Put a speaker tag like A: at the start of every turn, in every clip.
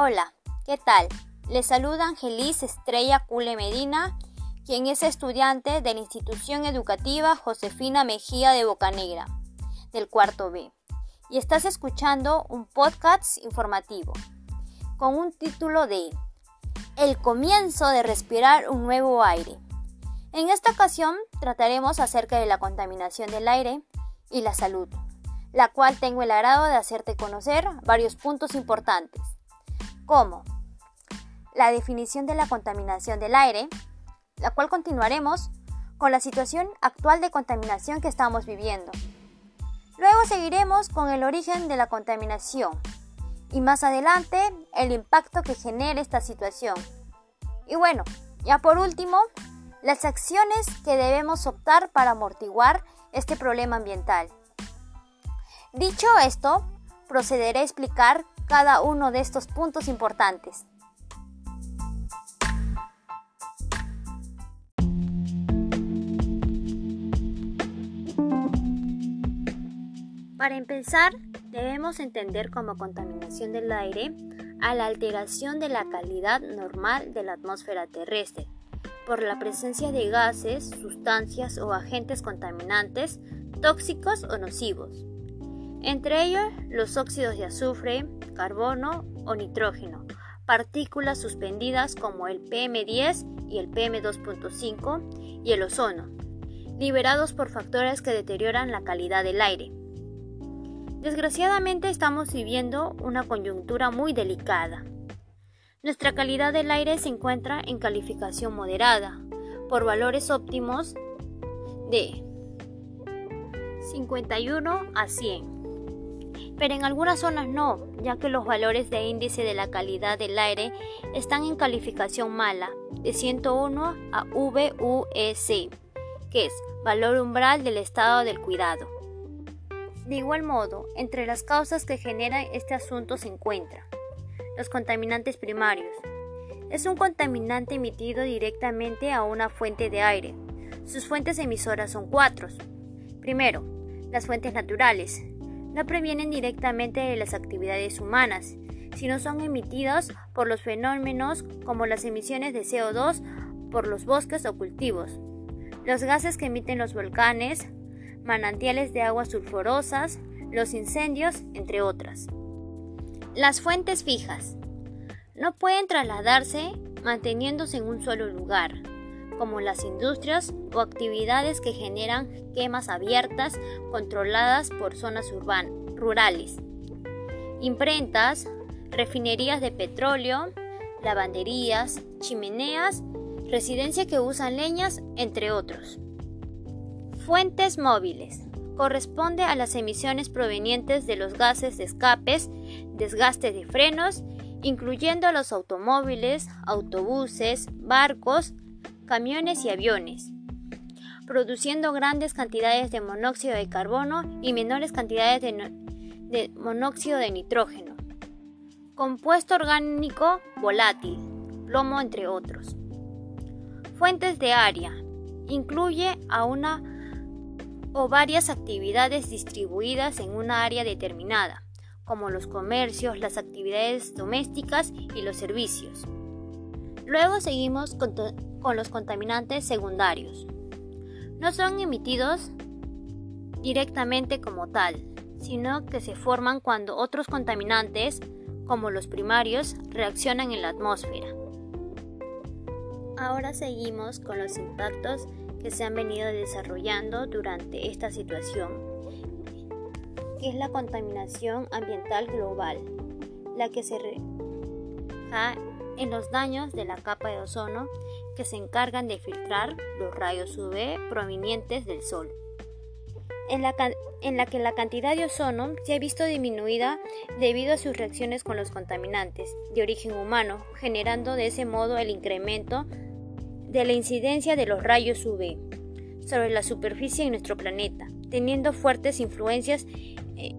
A: Hola, ¿qué tal? Les saluda Angelis Estrella Cule Medina, quien es estudiante de la institución educativa Josefina Mejía de Bocanegra, del cuarto B, y estás escuchando un podcast informativo con un título de El comienzo de respirar un nuevo aire. En esta ocasión trataremos acerca de la contaminación del aire y la salud, la cual tengo el agrado de hacerte conocer varios puntos importantes como la definición de la contaminación del aire, la cual continuaremos con la situación actual de contaminación que estamos viviendo. Luego seguiremos con el origen de la contaminación y más adelante el impacto que genera esta situación. Y bueno, ya por último, las acciones que debemos optar para amortiguar este problema ambiental. Dicho esto, procederé a explicar cada uno de estos puntos importantes. Para empezar, debemos entender como contaminación del aire a la alteración de la calidad normal de la atmósfera terrestre por la presencia de gases, sustancias o agentes contaminantes tóxicos o nocivos entre ellos los óxidos de azufre, carbono o nitrógeno, partículas suspendidas como el PM10 y el PM2.5 y el ozono, liberados por factores que deterioran la calidad del aire. Desgraciadamente estamos viviendo una coyuntura muy delicada. Nuestra calidad del aire se encuentra en calificación moderada, por valores óptimos de 51 a 100 pero en algunas zonas no, ya que los valores de índice de la calidad del aire están en calificación mala, de 101 a VUEC, que es valor umbral del estado del cuidado. De igual modo, entre las causas que generan este asunto se encuentran los contaminantes primarios. Es un contaminante emitido directamente a una fuente de aire. Sus fuentes emisoras son cuatro. Primero, las fuentes naturales, no previenen directamente de las actividades humanas, sino son emitidos por los fenómenos como las emisiones de CO2 por los bosques o cultivos, los gases que emiten los volcanes, manantiales de aguas sulfurosas, los incendios, entre otras. Las fuentes fijas no pueden trasladarse manteniéndose en un solo lugar, como las industrias o actividades que generan quemas abiertas controladas por zonas urbanas, rurales, imprentas, refinerías de petróleo, lavanderías, chimeneas, residencias que usan leñas, entre otros. Fuentes móviles. Corresponde a las emisiones provenientes de los gases de escapes, desgaste de frenos, incluyendo los automóviles, autobuses, barcos, camiones y aviones, produciendo grandes cantidades de monóxido de carbono y menores cantidades de, monóxido de nitrógeno, compuesto orgánico volátil, plomo entre otros. Fuentes de área. Incluye a una o varias actividades distribuidas en una área determinada, como los comercios, las actividades domésticas y los servicios. Luego seguimos con, con los contaminantes secundarios. No son emitidos directamente como tal, sino que se forman cuando otros contaminantes, como los primarios, reaccionan en la atmósfera. Ahora seguimos con los impactos que se han venido desarrollando durante esta situación, que es la contaminación ambiental global, la que se refleja en los daños de la capa de ozono que se encargan de filtrar los rayos UV provenientes del Sol, en la, en la que la cantidad de ozono se ha visto disminuida debido a sus reacciones con los contaminantes de origen humano, generando de ese modo el incremento de la incidencia de los rayos UV sobre la superficie de nuestro planeta, teniendo fuertes influencias eh,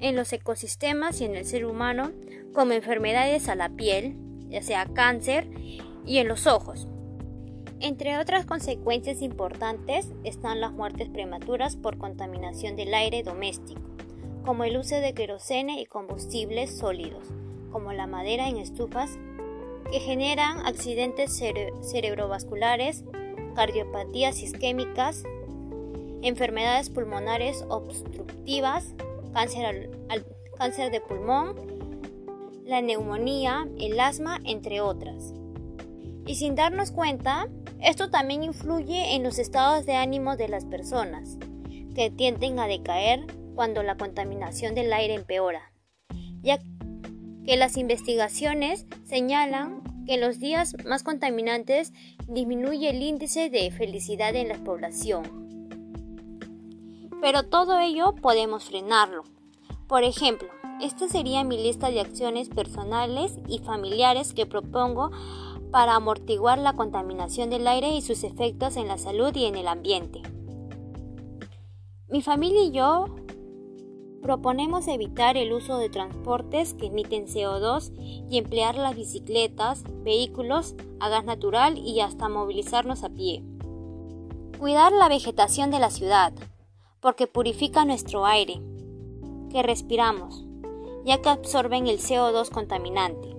A: en los ecosistemas y en el ser humano, como enfermedades a la piel, ya sea cáncer, y en los ojos, entre otras consecuencias importantes están las muertes prematuras por contaminación del aire doméstico, como el uso de querosene y combustibles sólidos, como la madera en estufas, que generan accidentes cerebrovasculares, cardiopatías isquémicas, enfermedades pulmonares obstructivas, cáncer, cáncer de pulmón, la neumonía, el asma, entre otras. Y sin darnos cuenta, esto también influye en los estados de ánimo de las personas, que tienden a decaer cuando la contaminación del aire empeora, ya que las investigaciones señalan que en los días más contaminantes disminuye el índice de felicidad en la población. Pero todo ello podemos frenarlo. Por ejemplo, esta sería mi lista de acciones personales y familiares que propongo para amortiguar la contaminación del aire y sus efectos en la salud y en el ambiente. Mi familia y yo proponemos evitar el uso de transportes que emiten CO2 y emplear las bicicletas, vehículos a gas natural y hasta movilizarnos a pie. Cuidar la vegetación de la ciudad, porque purifica nuestro aire, que respiramos, ya que absorben el CO2 contaminante.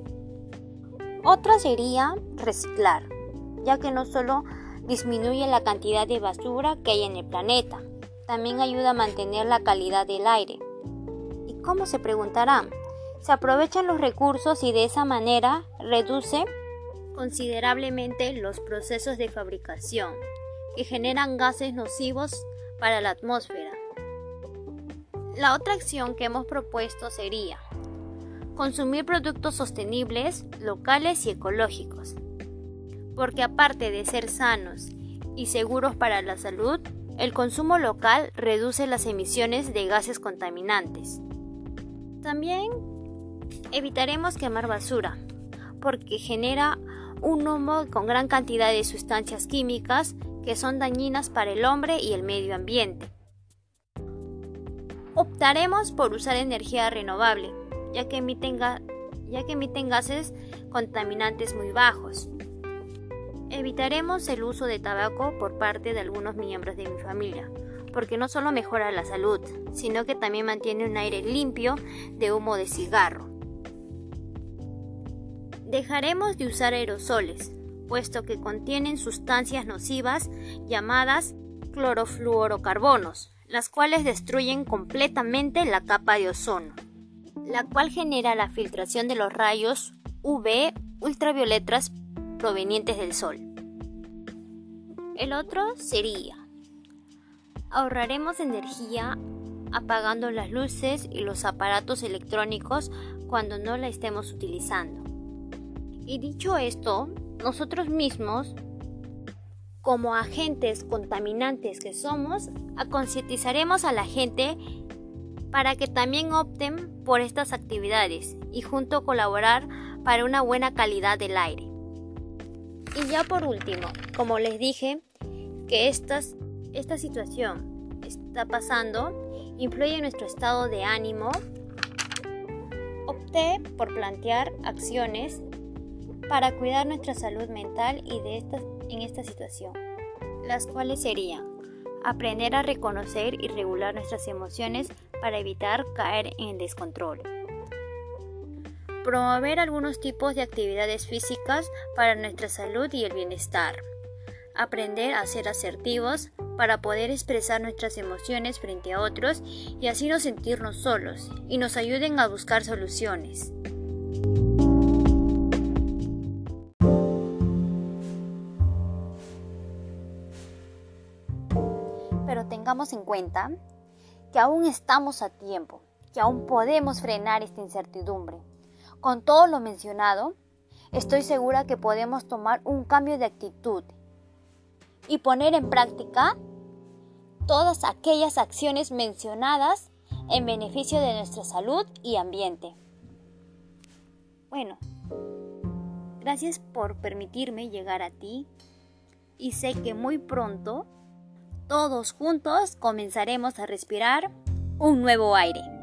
A: Otra sería reciclar, ya que no solo disminuye la cantidad de basura que hay en el planeta, también ayuda a mantener la calidad del aire. ¿Y cómo se preguntarán? Se aprovechan los recursos y de esa manera reduce considerablemente los procesos de fabricación, que generan gases nocivos para la atmósfera. La otra acción que hemos propuesto sería consumir productos sostenibles, locales y ecológicos, porque aparte de ser sanos y seguros para la salud, el consumo local reduce las emisiones de gases contaminantes. También evitaremos quemar basura, porque genera un humo con gran cantidad de sustancias químicas que son dañinas para el hombre y el medio ambiente. Optaremos por usar energía renovable, ya que emiten, gases contaminantes muy bajos. Evitaremos el uso de tabaco por parte de algunos miembros de mi familia, porque no solo mejora la salud, sino que también mantiene un aire limpio de humo de cigarro. Dejaremos de usar aerosoles, puesto que contienen sustancias nocivas llamadas clorofluorocarbonos, las cuales destruyen completamente la capa de ozono, la cual genera la filtración de los rayos UV ultravioletas provenientes del sol. El otro sería, ahorraremos energía apagando las luces y los aparatos electrónicos cuando no la estemos utilizando. Y dicho esto, nosotros mismos, como agentes contaminantes que somos, concientizaremos a la gente para que también opten por estas actividades y junto colaborar para una buena calidad del aire. Y ya por último, como les dije, que esta situación está pasando, influye en nuestro estado de ánimo, opté por plantear acciones para cuidar nuestra salud mental y de en esta situación, las cuales serían aprender a reconocer y regular nuestras emociones para evitar caer en el descontrol. Promover algunos tipos de actividades físicas para nuestra salud y el bienestar. Aprender a ser asertivos para poder expresar nuestras emociones frente a otros y así no sentirnos solos y nos ayuden a buscar soluciones. En cuenta que aún estamos a tiempo, que aún podemos frenar esta incertidumbre. Con todo lo mencionado, estoy segura que podemos tomar un cambio de actitud y poner en práctica todas aquellas acciones mencionadas en beneficio de nuestra salud y ambiente. Bueno, gracias por permitirme llegar a ti y sé que muy pronto todos juntos comenzaremos a respirar un nuevo aire.